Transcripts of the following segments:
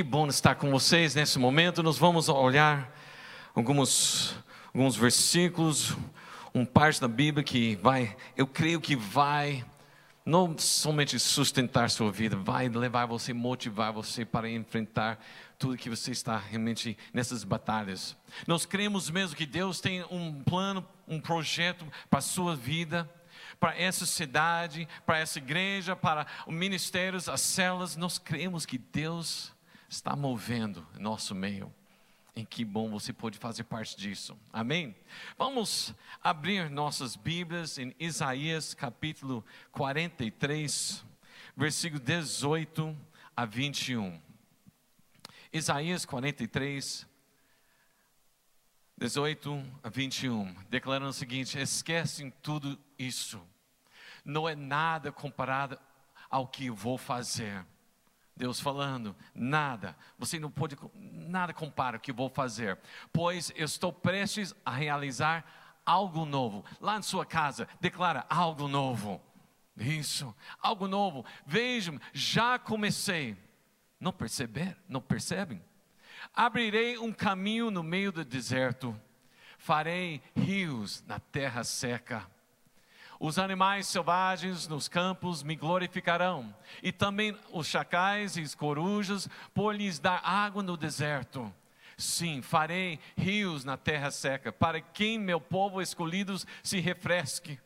Que bom estar com vocês nesse momento. Nós vamos olhar alguns, alguns versículos, um parte da Bíblia que vai, eu creio que vai não somente sustentar sua vida, vai levar você, motivar você para enfrentar tudo que você está realmente nessas batalhas. Nós cremos mesmo que Deus tem um plano, um projeto para a sua vida, para essa cidade, para essa igreja, para os ministérios, as células. Nós cremos que Deus está movendo nosso meio. E que bom você pode fazer parte disso. Amém? Vamos abrir nossas Bíblias em Isaías capítulo 43, versículo 18 a 21. Isaías 43, 18 a 21, declarando o seguinte: esquecem tudo isso, não é nada comparado ao que vou fazer Deus falando, nada, você não pode, nada compara o que vou fazer, pois eu estou prestes a realizar algo novo. Lá em sua casa, declara algo novo. Isso, algo novo. Vejam, já comecei. Não perceber, não percebem? Abrirei um caminho no meio do deserto, farei rios na terra seca os animais selvagens nos campos me glorificarão, e também os chacais e as corujas, por lhes dar água no deserto. Sim, farei rios na terra seca, para que meu povo escolhido se refresque.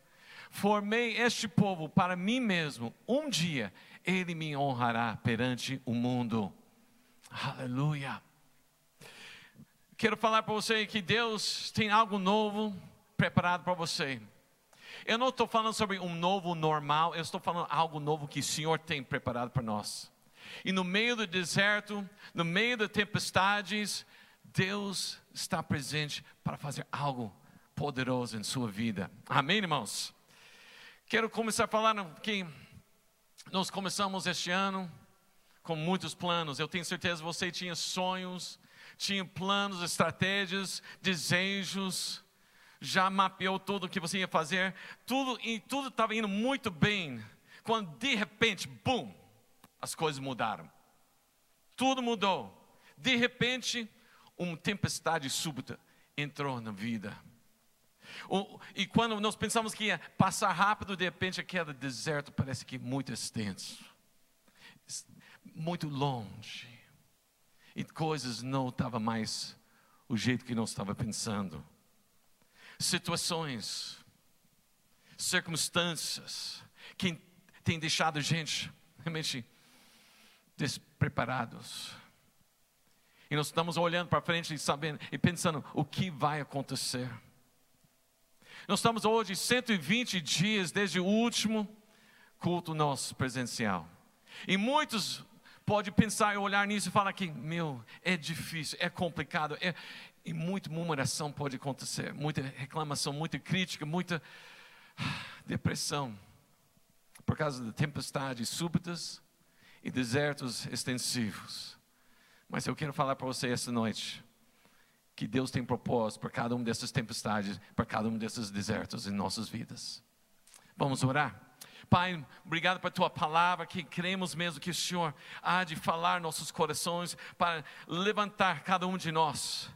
Formei este povo para mim mesmo. Um dia ele me honrará perante o mundo. Aleluia. Quero falar para você que Deus tem algo novo preparado para você. Eu não estou falando sobre um novo normal, eu estou falando algo novo que o Senhor tem preparado para nós. E no meio do deserto, no meio das tempestades, Deus está presente para fazer algo poderoso em sua vida. Amém, irmãos? Quero começar falando que nós começamos este ano com muitos planos. Eu tenho certeza que você tinha sonhos, tinha planos, estratégias, desejos já mapeou tudo o que você ia fazer, tudo e tudo estava indo muito bem, quando de repente, bum, as coisas mudaram. Tudo mudou. De repente, uma tempestade súbita entrou na vida. O, e quando nós pensamos que ia passar rápido, de repente aquele deserto parece que muito extenso, muito longe. E coisas não estavam mais o jeito que nós estava pensando situações, circunstâncias que têm deixado gente realmente despreparados. E nós estamos olhando para frente e sabendo e pensando o que vai acontecer. Nós estamos hoje 120 dias desde o último culto nosso presencial. E muitos podem pensar e olhar nisso e falar que, meu, é difícil, é complicado, é, e muita murmuração pode acontecer, muita reclamação, muita crítica, muita depressão, por causa de tempestades súbitas e desertos extensivos. Mas eu quero falar para você essa noite que Deus tem propósito para cada uma dessas tempestades, para cada um desses desertos em nossas vidas. Vamos orar? Pai, obrigado por tua palavra, que cremos mesmo que o Senhor há de falar nossos corações para levantar cada um de nós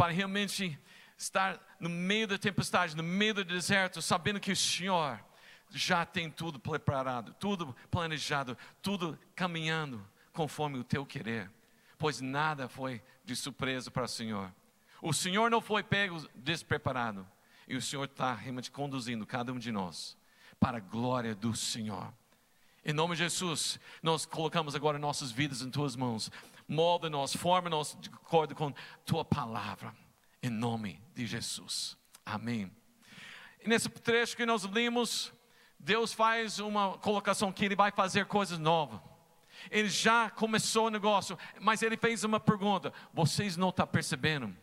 para realmente estar no meio da tempestade, no meio do deserto, sabendo que o Senhor já tem tudo preparado, tudo planejado, tudo caminhando conforme o teu querer, pois nada foi de surpresa para o Senhor. O Senhor não foi pego despreparado, e o Senhor está realmente conduzindo cada um de nós para a glória do Senhor. Em nome de Jesus, nós colocamos agora nossas vidas em tuas mãos molda-nos, forma-nos de acordo com tua palavra, em nome de Jesus. Amém. E nesse trecho que nós lemos, Deus faz uma colocação que Ele vai fazer coisas novas. Ele já começou o negócio, mas Ele fez uma pergunta: vocês não estão percebendo?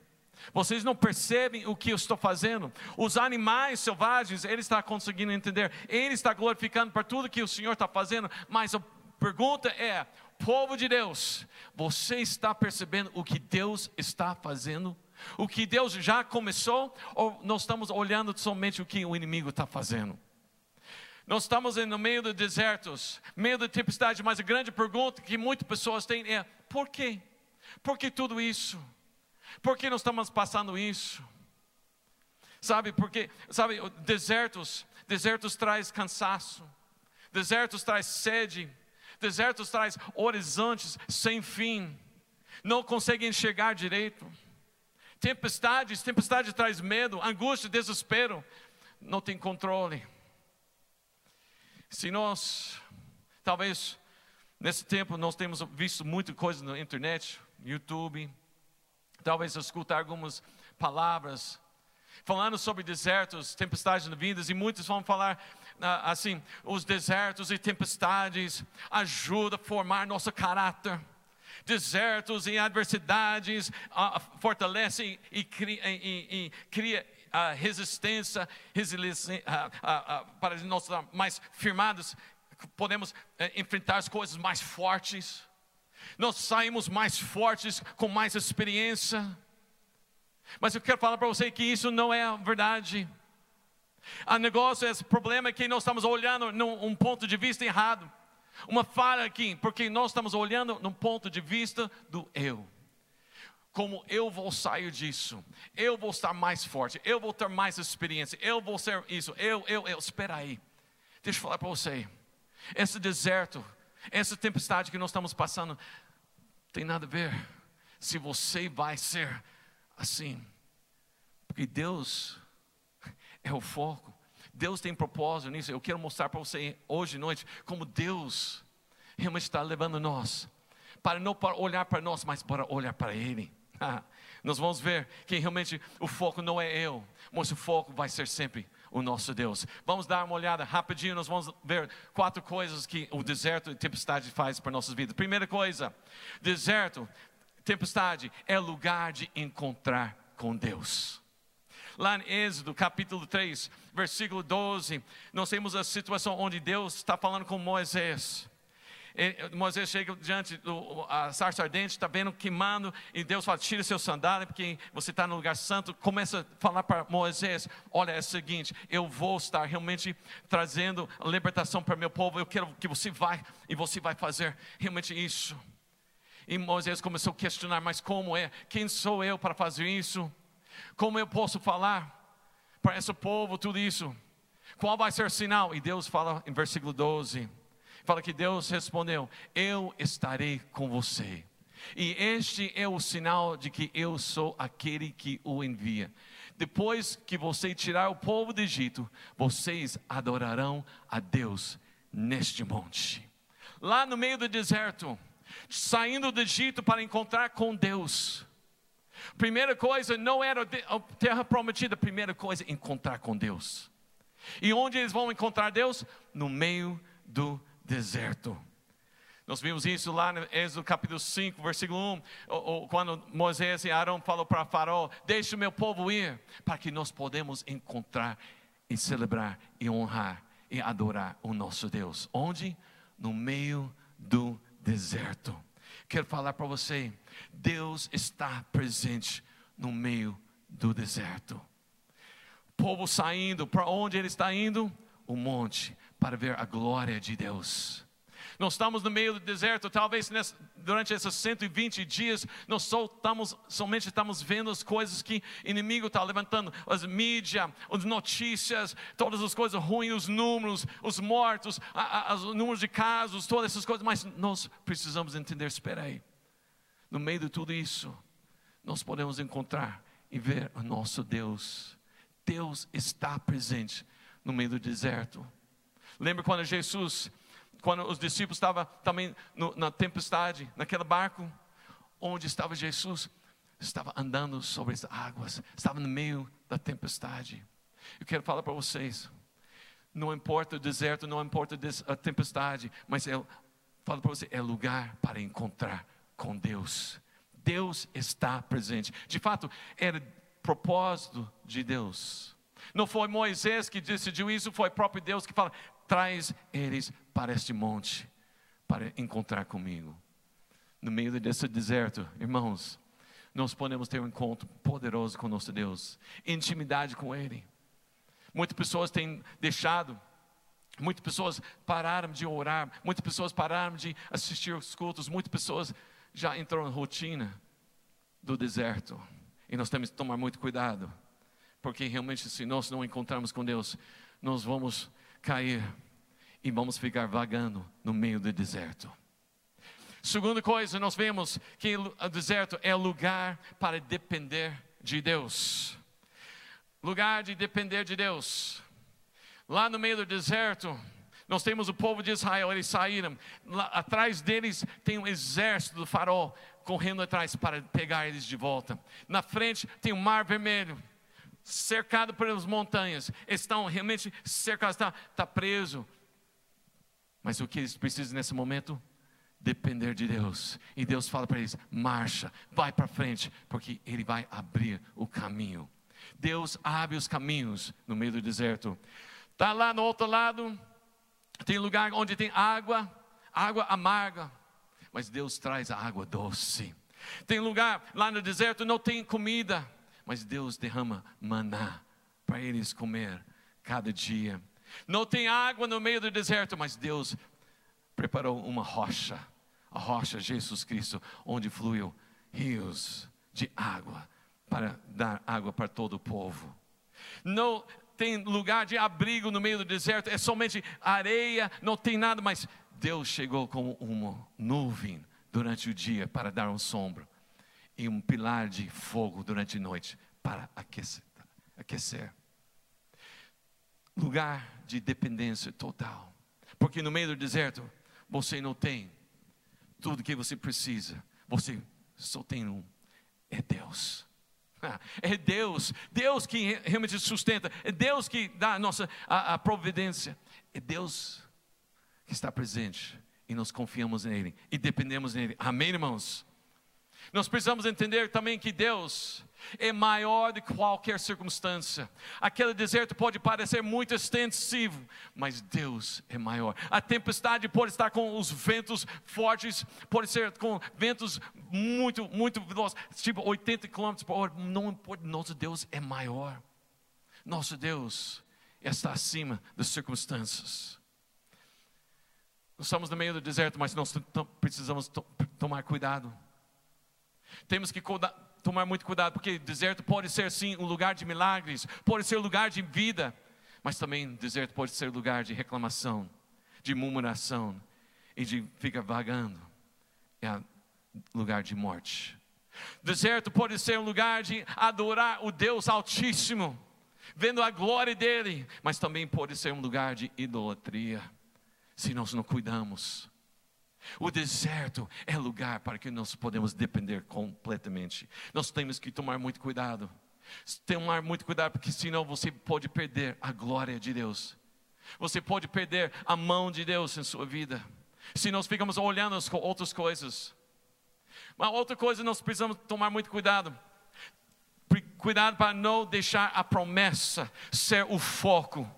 Vocês não percebem o que eu estou fazendo? Os animais selvagens, Ele está conseguindo entender, Ele está glorificando por tudo que o Senhor está fazendo, mas a pergunta é: povo de Deus, você está percebendo o que Deus está fazendo? O que Deus já começou? Ou nós estamos olhando somente o que o inimigo está fazendo? Nós estamos no meio dos desertos, meio da tempestade, mas a grande pergunta que muitas pessoas têm é: por quê? Por que tudo isso? Por que nós estamos passando isso? Sabe, porque, sabe, desertos, desertos traz cansaço, desertos traz sede, desertos traz horizontes sem fim, não consegue enxergar direito. Tempestades, tempestade traz medo, angústia, desespero, não tem controle. Se nós, talvez nesse tempo nós temos visto muita coisa na internet, YouTube, talvez escutar algumas palavras falando sobre desertos, tempestades vindas, e muitos vão falar assim: os desertos e tempestades ajudam a formar nosso caráter. Desertos e adversidades ah, fortalecem e, cria, e, e cria resistência, resiliência para nós estar mais firmados, podemos eh, enfrentar as coisas mais fortes. Nós saímos mais fortes, com mais experiência. Mas eu quero falar para você que isso não é a verdade. O negócio, esse problema é que nós estamos olhando num ponto de vista errado. Uma falha aqui, porque nós estamos olhando num ponto de vista do eu. Como eu vou sair disso, eu vou estar mais forte, eu vou ter mais experiência, eu vou ser isso, eu, eu, eu. Espera aí, deixa eu falar para você. Esse deserto, essa tempestade que nós estamos passando, tem nada a ver se você vai ser assim, porque Deus é o foco. Deus tem propósito nisso. Eu quero mostrar para você hoje à noite como Deus realmente está levando nós para não para olhar para nós, mas para olhar para Ele. nós vamos ver que realmente o foco não é eu, mas o foco vai ser sempre o nosso Deus. Vamos dar uma olhada rapidinho, nós vamos ver quatro coisas que o deserto e tempestade faz para nossas vidas. Primeira coisa, deserto Tempestade é lugar de encontrar com Deus. Lá em Êxodo, capítulo 3, versículo 12, nós temos a situação onde Deus está falando com Moisés. E Moisés chega diante do sarça ardente, está vendo queimando, e Deus fala: tira seu sandália, porque você está no lugar santo. Começa a falar para Moisés: olha, é o seguinte, eu vou estar realmente trazendo libertação para meu povo. Eu quero que você vá e você vai fazer realmente isso. E Moisés começou a questionar: mas como é? Quem sou eu para fazer isso? Como eu posso falar para esse povo tudo isso? Qual vai ser o sinal? E Deus fala em versículo 12: fala que Deus respondeu: Eu estarei com você. E este é o sinal de que eu sou aquele que o envia. Depois que você tirar o povo do Egito, vocês adorarão a Deus neste monte. Lá no meio do deserto, saindo do Egito para encontrar com Deus. Primeira coisa não era a terra prometida, primeira coisa encontrar com Deus. E onde eles vão encontrar Deus? No meio do deserto. Nós vimos isso lá no Êxodo capítulo 5, versículo 1, quando Moisés e Arão falou para Faraó: Deixe o meu povo ir, para que nós podemos encontrar e celebrar e honrar e adorar o nosso Deus. Onde? No meio do deserto. Quero falar para você, Deus está presente no meio do deserto. O povo saindo, para onde ele está indo? O monte, para ver a glória de Deus. Nós estamos no meio do deserto, talvez nessa, durante esses 120 dias, nós somente estamos vendo as coisas que o inimigo está levantando, as mídias, as notícias, todas as coisas ruins, os números, os mortos, a, a, os números de casos, todas essas coisas, mas nós precisamos entender, espera aí, no meio de tudo isso, nós podemos encontrar e ver o nosso Deus. Deus está presente no meio do deserto. Lembra quando Jesus quando os discípulos estavam também no, na tempestade, naquele barco, onde estava Jesus, estava andando sobre as águas, estava no meio da tempestade. Eu quero falar para vocês, não importa o deserto, não importa a tempestade, mas eu falo para você, é lugar para encontrar com Deus. Deus está presente. De fato, era propósito de Deus. Não foi Moisés que decidiu isso, foi próprio Deus que fala: traz eles para este monte para encontrar comigo. No meio desse deserto, irmãos, nós podemos ter um encontro poderoso com nosso Deus, intimidade com Ele. Muitas pessoas têm deixado, muitas pessoas pararam de orar, muitas pessoas pararam de assistir os cultos, muitas pessoas já entrou na rotina do deserto. E nós temos que tomar muito cuidado, porque realmente, se nós não encontrarmos com Deus, nós vamos cair e vamos ficar vagando no meio do deserto. Segunda coisa, nós vemos que o deserto é lugar para depender de Deus. Lugar de depender de Deus. Lá no meio do deserto, nós temos o povo de Israel, eles saíram. Lá, atrás deles tem um exército do farol correndo atrás para pegar eles de volta. Na frente tem o mar vermelho, cercado pelas montanhas. Estão realmente cercados, está tá preso. Mas o que eles precisam nesse momento? Depender de Deus. E Deus fala para eles: marcha, vai para frente, porque Ele vai abrir o caminho. Deus abre os caminhos no meio do deserto. Está lá no outro lado, tem lugar onde tem água, água amarga, mas Deus traz a água doce. Tem lugar lá no deserto, não tem comida, mas Deus derrama maná para eles comer cada dia. Não tem água no meio do deserto, mas Deus preparou uma rocha, a rocha Jesus Cristo, onde fluiu rios de água para dar água para todo o povo. Não tem lugar de abrigo no meio do deserto, é somente areia, não tem nada, mas Deus chegou como uma nuvem durante o dia para dar um sombro e um pilar de fogo durante a noite para aquecer. aquecer. Lugar de dependência total. Porque no meio do deserto, você não tem tudo que você precisa. Você só tem um: é Deus. É Deus, Deus que realmente sustenta, é Deus que dá a nossa a, a providência, é Deus que está presente e nós confiamos nele e dependemos nele. Amém, irmãos? Nós precisamos entender também que Deus é maior do que qualquer circunstância. Aquele deserto pode parecer muito extensivo, mas Deus é maior. A tempestade pode estar com os ventos fortes, pode ser com ventos muito, muito velozes, tipo 80 km por hora. Não importa, nosso Deus é maior. Nosso Deus está acima das circunstâncias. Nós estamos no meio do deserto, mas nós precisamos tomar cuidado temos que tomar muito cuidado, porque deserto pode ser sim um lugar de milagres, pode ser lugar de vida, mas também deserto pode ser lugar de reclamação, de murmuração e de ficar vagando. É lugar de morte. Deserto pode ser um lugar de adorar o Deus Altíssimo, vendo a glória dele, mas também pode ser um lugar de idolatria, se nós não cuidamos. O deserto é lugar para que nós podemos depender completamente. Nós temos que tomar muito cuidado. Tomar muito cuidado, porque senão você pode perder a glória de Deus. Você pode perder a mão de Deus em sua vida. Se nós ficamos olhando as outras coisas. Uma outra coisa nós precisamos tomar muito cuidado. Cuidado para não deixar a promessa ser o foco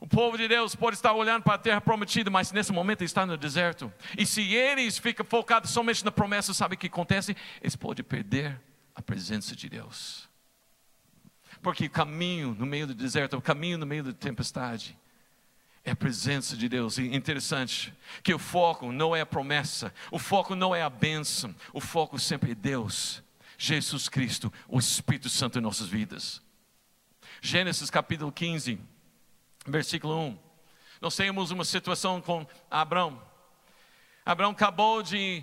o povo de Deus pode estar olhando para a terra prometida, mas nesse momento está no deserto. E se eles ficam focados somente na promessa, sabe o que acontece? Eles podem perder a presença de Deus. Porque o caminho no meio do deserto, o caminho no meio da tempestade, é a presença de Deus. E interessante que o foco não é a promessa, o foco não é a bênção, o foco sempre é Deus, Jesus Cristo, o Espírito Santo em nossas vidas. Gênesis capítulo 15 versículo 1. Nós temos uma situação com Abraão. Abraão acabou de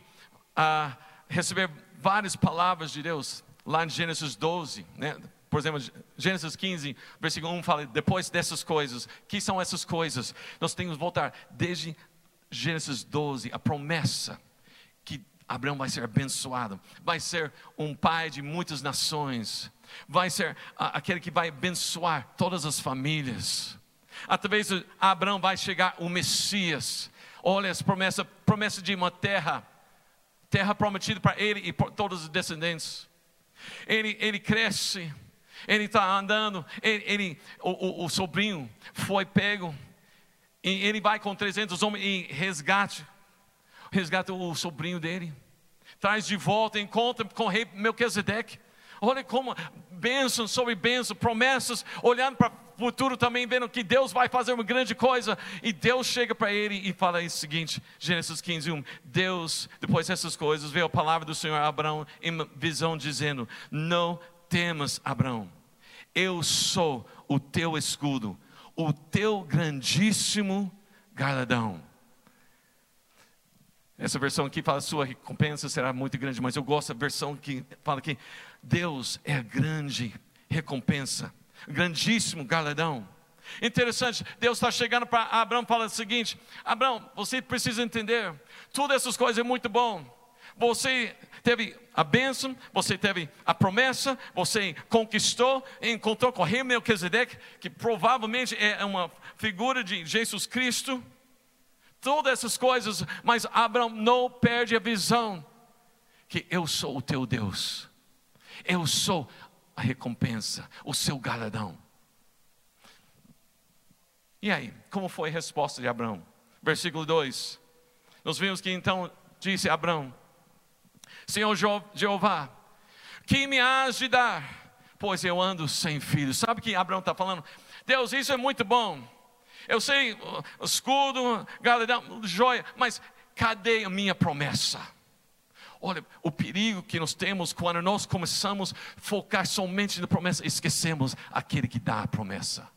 uh, receber várias palavras de Deus, lá em Gênesis 12, né? por exemplo, Gênesis 15, versículo 1 fala: depois dessas coisas, que são essas coisas? Nós temos que voltar desde Gênesis 12, a promessa que Abraão vai ser abençoado, vai ser um pai de muitas nações, vai ser aquele que vai abençoar todas as famílias através de Abraão vai chegar o Messias. Olha as promessas, promessa de uma terra, terra prometida para ele e para todos os descendentes. Ele, ele cresce, ele está andando, ele, ele o, o, o, sobrinho foi pego, e ele vai com 300 homens e resgate, resgata o sobrinho dele, traz de volta, encontra com o rei Melquisedeque. Olha como bênção sobre bênção, promessas, olhando para futuro também vendo que Deus vai fazer uma grande coisa. E Deus chega para ele e fala o seguinte: Gênesis 15, 1. Deus, depois dessas coisas, veio a palavra do Senhor a Abraão em visão, dizendo: Não temas, Abraão, eu sou o teu escudo, o teu grandíssimo galardão. Essa versão aqui fala: sua recompensa será muito grande, mas eu gosto da versão que fala que Deus é a grande recompensa, grandíssimo galardão. Interessante, Deus está chegando para Abraão e fala o seguinte: Abraão, você precisa entender, tudo essas coisas é muito bom. Você teve a bênção, você teve a promessa, você conquistou, encontrou com rei Melquisedeque, que provavelmente é uma figura de Jesus Cristo todas essas coisas, mas Abraão não perde a visão que eu sou o teu Deus, eu sou a recompensa, o seu galardão. E aí, como foi a resposta de Abraão? Versículo 2: Nós vimos que então disse Abraão: Senhor Jeová, que me has de dar? Pois eu ando sem filhos. Sabe o que Abraão está falando? Deus, isso é muito bom eu sei, escudo, galardão, joia, mas cadê a minha promessa? Olha, o perigo que nós temos quando nós começamos a focar somente na promessa, esquecemos aquele que dá a promessa.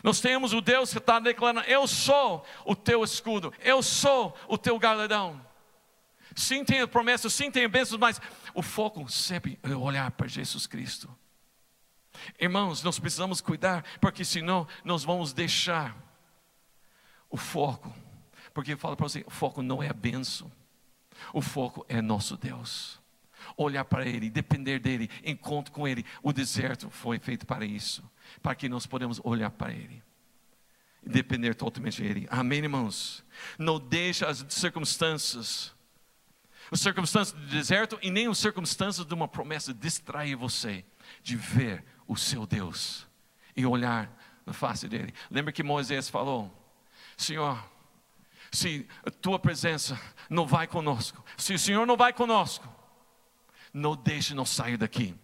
Nós temos o Deus que está declarando: Eu sou o teu escudo, eu sou o teu galardão. Sim, tem promessa, sim, tem bênçãos, mas o foco sempre é olhar para Jesus Cristo. Irmãos, nós precisamos cuidar, porque senão nós vamos deixar o foco. Porque eu falo para você: o foco não é a benção, o foco é nosso Deus. Olhar para Ele, depender dEle, encontro com Ele. O deserto foi feito para isso, para que nós podemos olhar para Ele e depender totalmente dEle. Amém, irmãos? Não deixe as circunstâncias, as circunstâncias do deserto e nem as circunstâncias de uma promessa distrair você de ver o seu Deus e olhar na face dele. Lembra que Moisés falou: Senhor, se a tua presença não vai conosco, se o Senhor não vai conosco, não deixe nos sair daqui.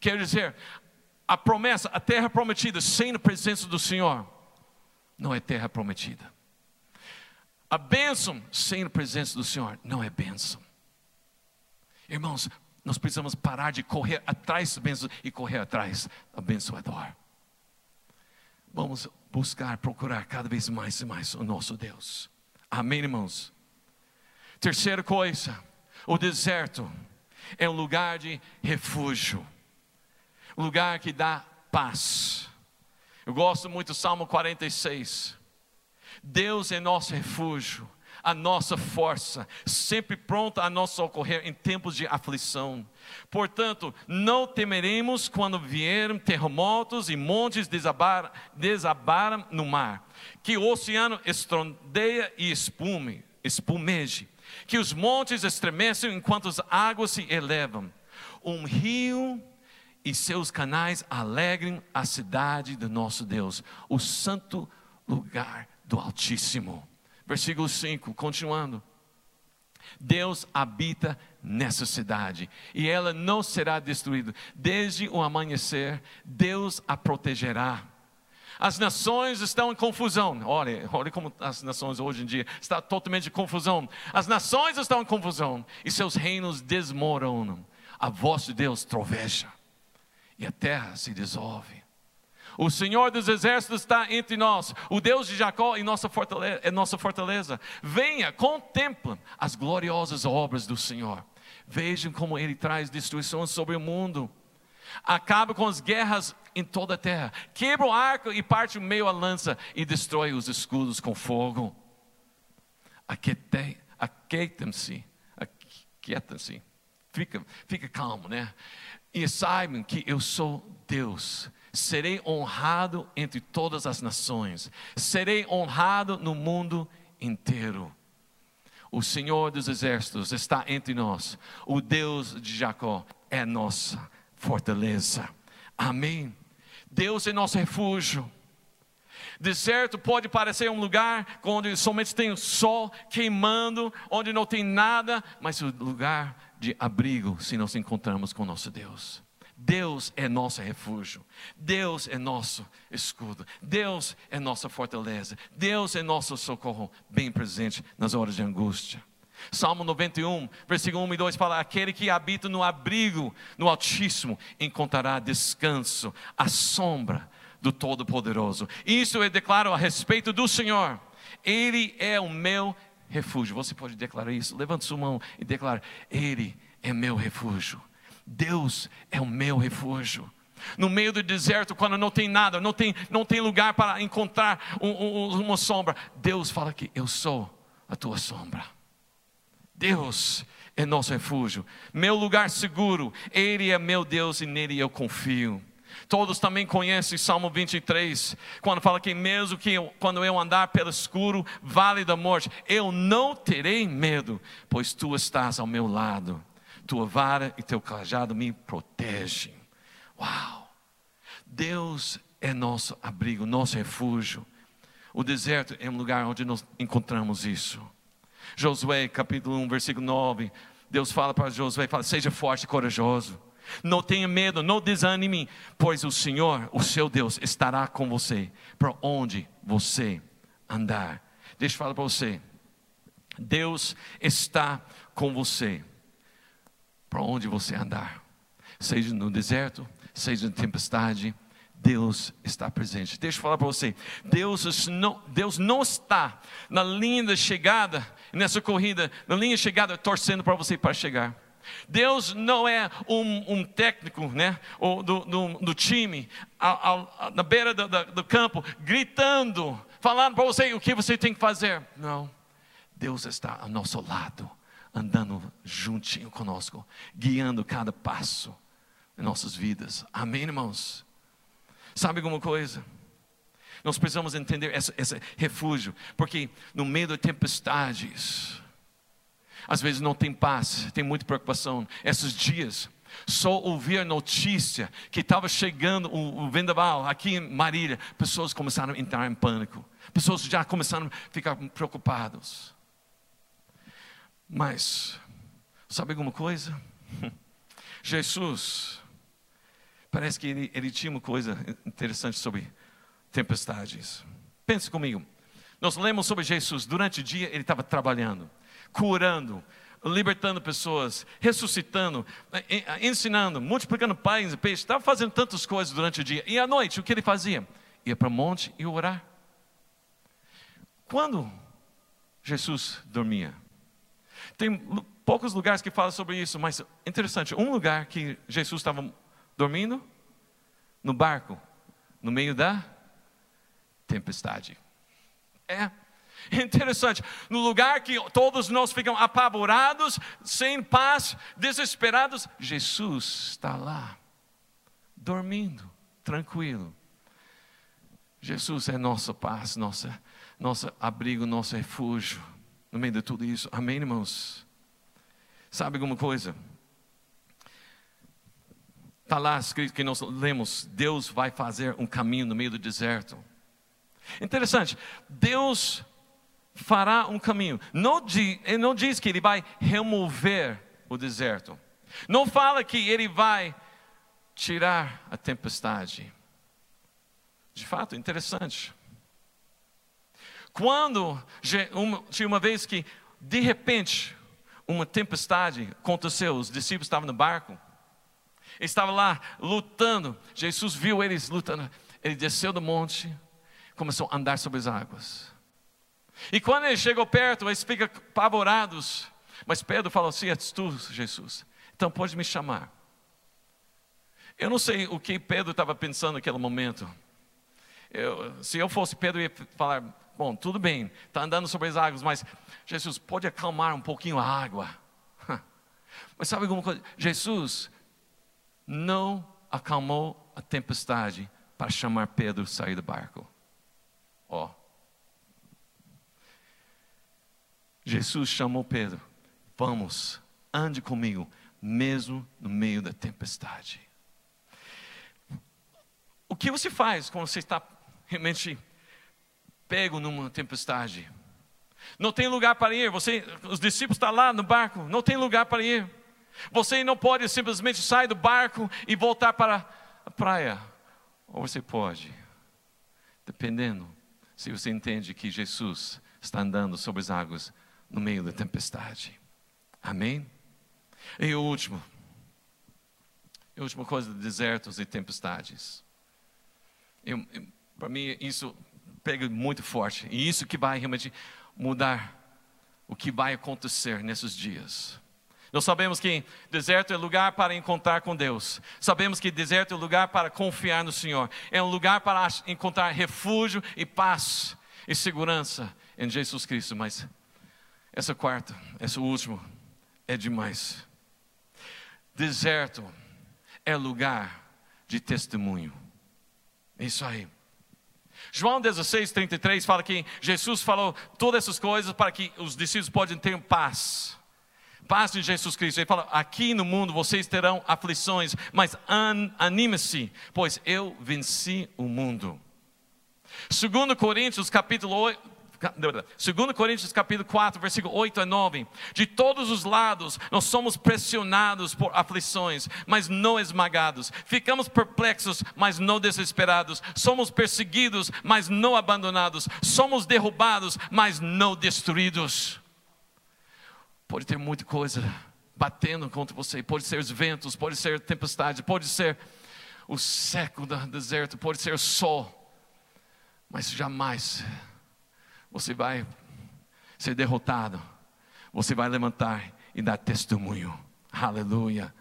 Quer dizer, a promessa, a terra prometida sem a presença do Senhor, não é terra prometida. A bênção sem a presença do Senhor não é bênção. Irmãos, nós precisamos parar de correr atrás da bênção e correr atrás do abençoador. Vamos buscar, procurar cada vez mais e mais o nosso Deus. Amém, irmãos? Terceira coisa, o deserto é um lugar de refúgio, um lugar que dá paz. Eu gosto muito do Salmo 46. Deus é nosso refúgio a nossa força, sempre pronta a nos socorrer em tempos de aflição. Portanto, não temeremos quando vierem terremotos e montes desabaram, desabaram no mar, que o oceano estrondeia e espume, espumeje, que os montes estremecem enquanto as águas se elevam. Um rio e seus canais alegrem a cidade do nosso Deus, o santo lugar do Altíssimo. Versículo 5, continuando. Deus habita nessa cidade e ela não será destruída. Desde o amanhecer, Deus a protegerá. As nações estão em confusão. Olha, olha como as nações hoje em dia estão totalmente em confusão. As nações estão em confusão e seus reinos desmoronam. A voz de Deus troveja e a terra se dissolve. O Senhor dos Exércitos está entre nós. O Deus de Jacó é nossa fortaleza. É nossa fortaleza. Venha, contempla as gloriosas obras do Senhor. Vejam como Ele traz destruição sobre o mundo. Acaba com as guerras em toda a terra. Quebra o arco e parte o meio a lança e destrói os escudos com fogo. Aquietem-se. Aquietem-se. Fica, fica calmo, né? E saibam que eu sou Deus serei honrado entre todas as nações, serei honrado no mundo inteiro. O Senhor dos Exércitos está entre nós, o Deus de Jacó é nossa fortaleza. Amém. Deus é nosso refúgio. Deserto pode parecer um lugar onde somente tem o sol queimando, onde não tem nada, mas o lugar de abrigo se nós encontramos com nosso Deus. Deus é nosso refúgio, Deus é nosso escudo, Deus é nossa fortaleza, Deus é nosso socorro, bem presente nas horas de angústia. Salmo 91, versículo 1 e 2 fala: Aquele que habita no abrigo, no Altíssimo, encontrará descanso, a sombra do Todo-Poderoso. Isso eu declaro a respeito do Senhor. Ele é o meu refúgio. Você pode declarar isso? Levante sua mão e declare: Ele é meu refúgio. Deus é o meu refúgio. No meio do deserto, quando não tem nada, não tem, não tem lugar para encontrar um, um, uma sombra, Deus fala que eu sou a tua sombra. Deus é nosso refúgio, meu lugar seguro, Ele é meu Deus e nele eu confio. Todos também conhecem Salmo 23, quando fala que mesmo que eu, quando eu andar pelo escuro vale da morte, eu não terei medo, pois tu estás ao meu lado tua vara e teu cajado me protegem. Uau! Deus é nosso abrigo, nosso refúgio. O deserto é um lugar onde nós encontramos isso. Josué, capítulo 1, versículo 9. Deus fala para Josué, fala, seja forte e corajoso. Não tenha medo, não desanime, pois o Senhor, o seu Deus, estará com você, para onde você andar. Deixa eu falar para você. Deus está com você para onde você andar, seja no deserto, seja na tempestade, Deus está presente. Deixa eu falar para você: Deus não, Deus não está na linha de chegada, nessa corrida, na linha de chegada, torcendo para você para chegar. Deus não é um, um técnico né, do, do, do time, na beira do, do campo, gritando, falando para você o que você tem que fazer. Não. Deus está ao nosso lado andando juntinho conosco, guiando cada passo em nossas vidas. Amém, irmãos? Sabe alguma coisa? Nós precisamos entender esse, esse refúgio, porque no meio das tempestades, às vezes não tem paz, tem muita preocupação. Esses dias, só ouvir a notícia que estava chegando o, o vendaval aqui em Marília, pessoas começaram a entrar em pânico, pessoas já começaram a ficar preocupados. Mas, sabe alguma coisa? Jesus, parece que ele, ele tinha uma coisa interessante sobre tempestades. Pense comigo. Nós lemos sobre Jesus, durante o dia ele estava trabalhando, curando, libertando pessoas, ressuscitando, ensinando, multiplicando pães e peixes, estava fazendo tantas coisas durante o dia. E à noite, o que ele fazia? Ia para o monte e orar. Quando Jesus dormia? Tem poucos lugares que falam sobre isso, mas interessante. Um lugar que Jesus estava dormindo no barco, no meio da tempestade. É interessante. No lugar que todos nós ficam apavorados, sem paz, desesperados, Jesus está lá, dormindo, tranquilo. Jesus é nossa paz, nossa, nosso abrigo, nosso refúgio no meio de tudo isso. Amém, irmãos? Sabe alguma coisa? Está lá escrito que nós lemos: Deus vai fazer um caminho no meio do deserto. Interessante, Deus fará um caminho. Não ele não diz que ele vai remover o deserto. Não fala que ele vai tirar a tempestade. De fato, interessante. Quando tinha uma vez que, de repente, uma tempestade aconteceu, os discípulos estavam no barco, estavam lá lutando, Jesus viu eles lutando, ele desceu do monte, começou a andar sobre as águas. E quando ele chegou perto, eles ficam apavorados. Mas Pedro falou assim: És tu, Jesus, então pode me chamar. Eu não sei o que Pedro estava pensando naquele momento. Eu, se eu fosse Pedro, eu ia falar: Bom, tudo bem, está andando sobre as águas, mas Jesus pode acalmar um pouquinho a água. Mas sabe alguma coisa? Jesus não acalmou a tempestade para chamar Pedro a sair do barco. Ó. Oh. Jesus chamou Pedro, vamos, ande comigo, mesmo no meio da tempestade. O que você faz quando você está realmente pego numa tempestade. Não tem lugar para ir. Você, os discípulos estão lá no barco, não tem lugar para ir. Você não pode simplesmente sair do barco e voltar para a praia. Ou você pode, dependendo se você entende que Jesus está andando sobre as águas no meio da tempestade. Amém? E o último, a última coisa, desertos e tempestades. Para mim, isso pega muito forte. E isso que vai realmente mudar o que vai acontecer nesses dias. Nós sabemos que deserto é lugar para encontrar com Deus. Sabemos que deserto é lugar para confiar no Senhor. É um lugar para encontrar refúgio e paz e segurança em Jesus Cristo. Mas essa quarta, essa última, é demais. Deserto é lugar de testemunho. É isso aí. João 16, 33 fala que Jesus falou todas essas coisas para que os discípulos possam ter paz paz de Jesus Cristo. Ele fala: aqui no mundo vocês terão aflições, mas an, anime-se, pois eu venci o mundo. Segundo Coríntios capítulo 8, 2 Coríntios capítulo 4, versículo 8 a 9. De todos os lados nós somos pressionados por aflições, mas não esmagados. Ficamos perplexos, mas não desesperados. Somos perseguidos, mas não abandonados. Somos derrubados, mas não destruídos. Pode ter muita coisa batendo contra você, pode ser os ventos, pode ser tempestade, pode ser o seco do deserto, pode ser o sol, mas jamais você vai ser derrotado, você vai levantar e dar testemunho. Aleluia.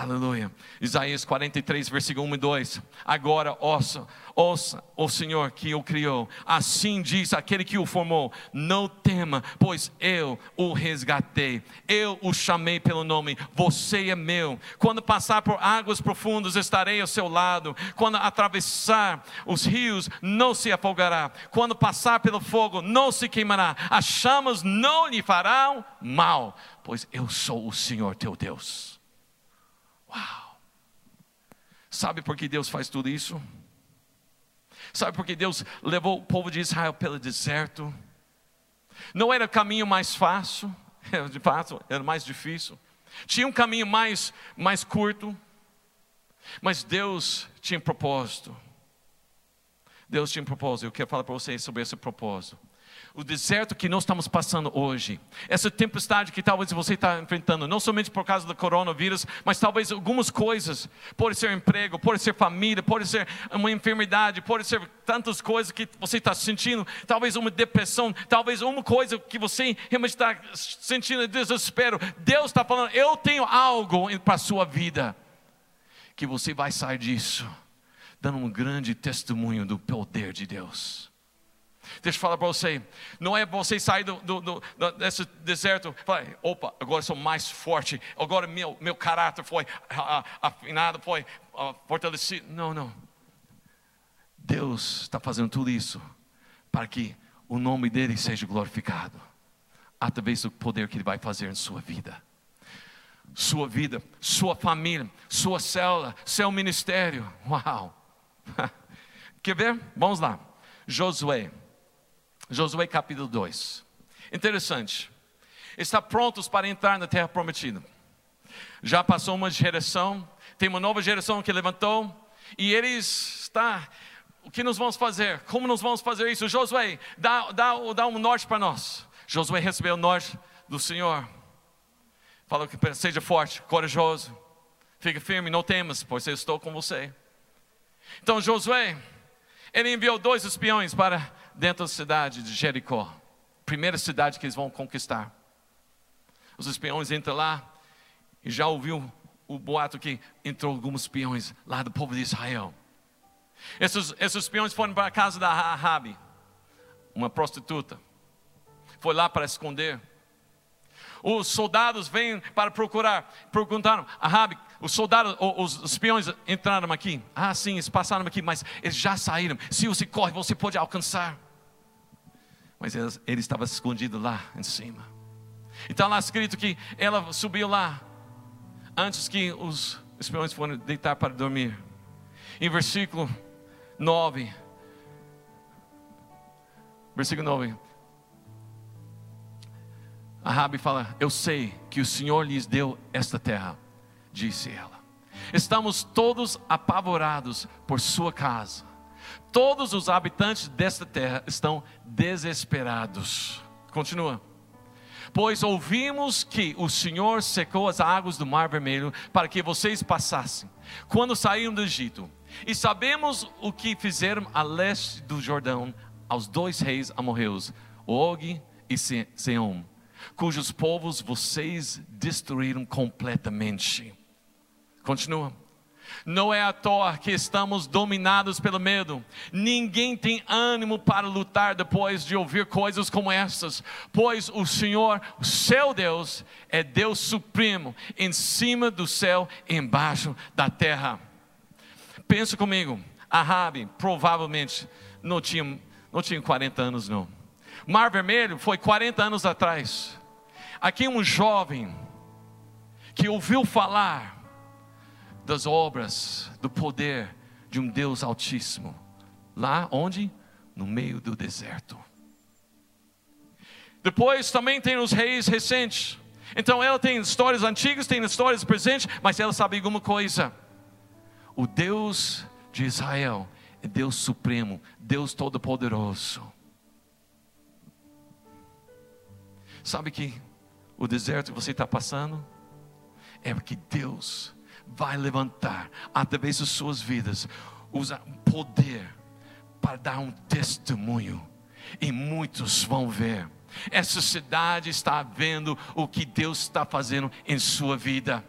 Aleluia. Isaías 43, versículo 1 e 2. Agora ouça, ouça o Senhor que o criou. Assim diz aquele que o formou: Não tema, pois eu o resgatei. Eu o chamei pelo nome. Você é meu. Quando passar por águas profundas, estarei ao seu lado. Quando atravessar os rios, não se afogará. Quando passar pelo fogo, não se queimará. As chamas não lhe farão mal, pois eu sou o Senhor teu Deus. Uau! Sabe por que Deus faz tudo isso? Sabe por que Deus levou o povo de Israel pelo deserto? Não era o caminho mais fácil, de fato, era mais difícil. Tinha um caminho mais, mais curto, mas Deus tinha um propósito. Deus tinha um propósito. Eu quero falar para vocês sobre esse propósito o deserto que nós estamos passando hoje, essa tempestade que talvez você está enfrentando, não somente por causa do coronavírus, mas talvez algumas coisas, pode ser emprego, pode ser família, pode ser uma enfermidade, pode ser tantas coisas que você está sentindo, talvez uma depressão, talvez uma coisa que você realmente está sentindo desespero. Deus está falando, eu tenho algo para a sua vida, que você vai sair disso, dando um grande testemunho do poder de Deus. Deixa eu falar para você, não é você sair do, do, do, desse deserto, falar, opa, agora sou mais forte, agora meu, meu caráter foi afinado, foi fortalecido. Não, não. Deus está fazendo tudo isso para que o nome dele seja glorificado, através do poder que ele vai fazer em sua vida. Sua vida, sua família, sua célula, seu ministério. Uau! Quer ver? Vamos lá. Josué Josué capítulo 2. Interessante. Está prontos para entrar na terra prometida. Já passou uma geração, tem uma nova geração que levantou, e eles está. O que nós vamos fazer? Como nós vamos fazer isso? Josué, dá, dá, dá um norte para nós. Josué recebeu o norte do Senhor. Falou que seja forte, corajoso, fique firme, não temas, pois eu estou com você. Então Josué, ele enviou dois espiões para dentro da cidade de Jericó. Primeira cidade que eles vão conquistar. Os espiões entram lá e já ouviu o boato que entrou alguns espiões lá do povo de Israel. Esses, esses espiões foram para a casa da Rabi, uma prostituta. Foi lá para esconder. Os soldados vêm para procurar, perguntaram Rabi, os soldados, os espiões entraram aqui. Ah, sim, eles passaram aqui, mas eles já saíram. Se você corre, você pode alcançar. Mas ele, estava escondido lá em cima. Está lá escrito que ela subiu lá antes que os espiões foram deitar para dormir. Em versículo 9, versículo 9. A Rabi fala: Eu sei que o Senhor lhes deu esta terra, disse ela. Estamos todos apavorados por sua casa. Todos os habitantes desta terra estão desesperados. Continua. Pois ouvimos que o Senhor secou as águas do Mar Vermelho para que vocês passassem, quando saíram do Egito. E sabemos o que fizeram a leste do Jordão aos dois reis amorreus, Og e Seom, cujos povos vocês destruíram completamente. Continua. Não é à toa que estamos dominados pelo medo. Ninguém tem ânimo para lutar depois de ouvir coisas como essas, pois o Senhor, o seu Deus, é Deus supremo, em cima do céu embaixo da terra. Pensa comigo, Ahabe provavelmente não tinha, não tinha 40 anos não. Mar Vermelho foi 40 anos atrás. Aqui um jovem que ouviu falar das obras, do poder de um Deus Altíssimo. Lá onde? No meio do deserto. Depois também tem os reis recentes. Então ela tem histórias antigas, tem histórias presentes, mas ela sabe alguma coisa. O Deus de Israel é Deus supremo, Deus todo-poderoso. Sabe que o deserto que você está passando é porque Deus vai levantar através das suas vidas, usar poder para dar um testemunho, e muitos vão ver. Essa cidade está vendo o que Deus está fazendo em sua vida.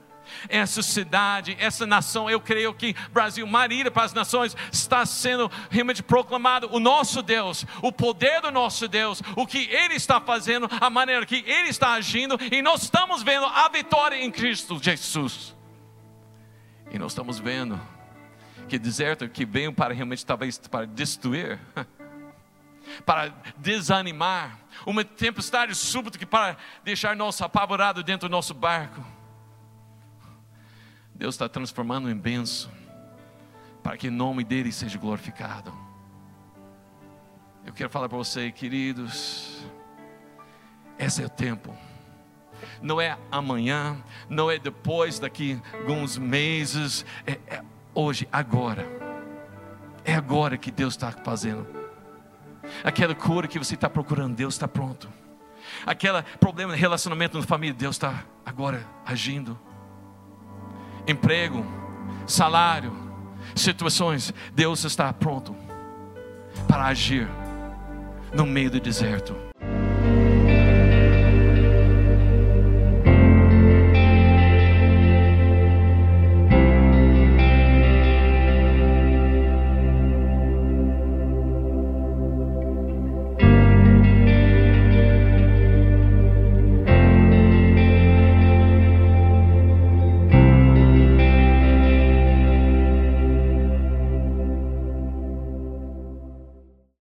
Essa cidade, essa nação, eu creio que Brasil, Marília para as nações, está sendo realmente proclamado o nosso Deus, o poder do nosso Deus, o que Ele está fazendo, a maneira que Ele está agindo, e nós estamos vendo a vitória em Cristo Jesus. E nós estamos vendo que deserto que veio para realmente talvez para destruir, para desanimar, uma tempestade súbita que para deixar nós apavorados dentro do nosso barco. Deus está transformando em benção, para que o nome dele seja glorificado. Eu quero falar para você, queridos, esse é o tempo não é amanhã, não é depois, daqui alguns meses, é, é hoje, agora. É agora que Deus está fazendo. Aquela cura que você está procurando, Deus está pronto. Aquele problema de relacionamento na família, Deus está agora agindo. Emprego, salário, situações, Deus está pronto para agir no meio do deserto.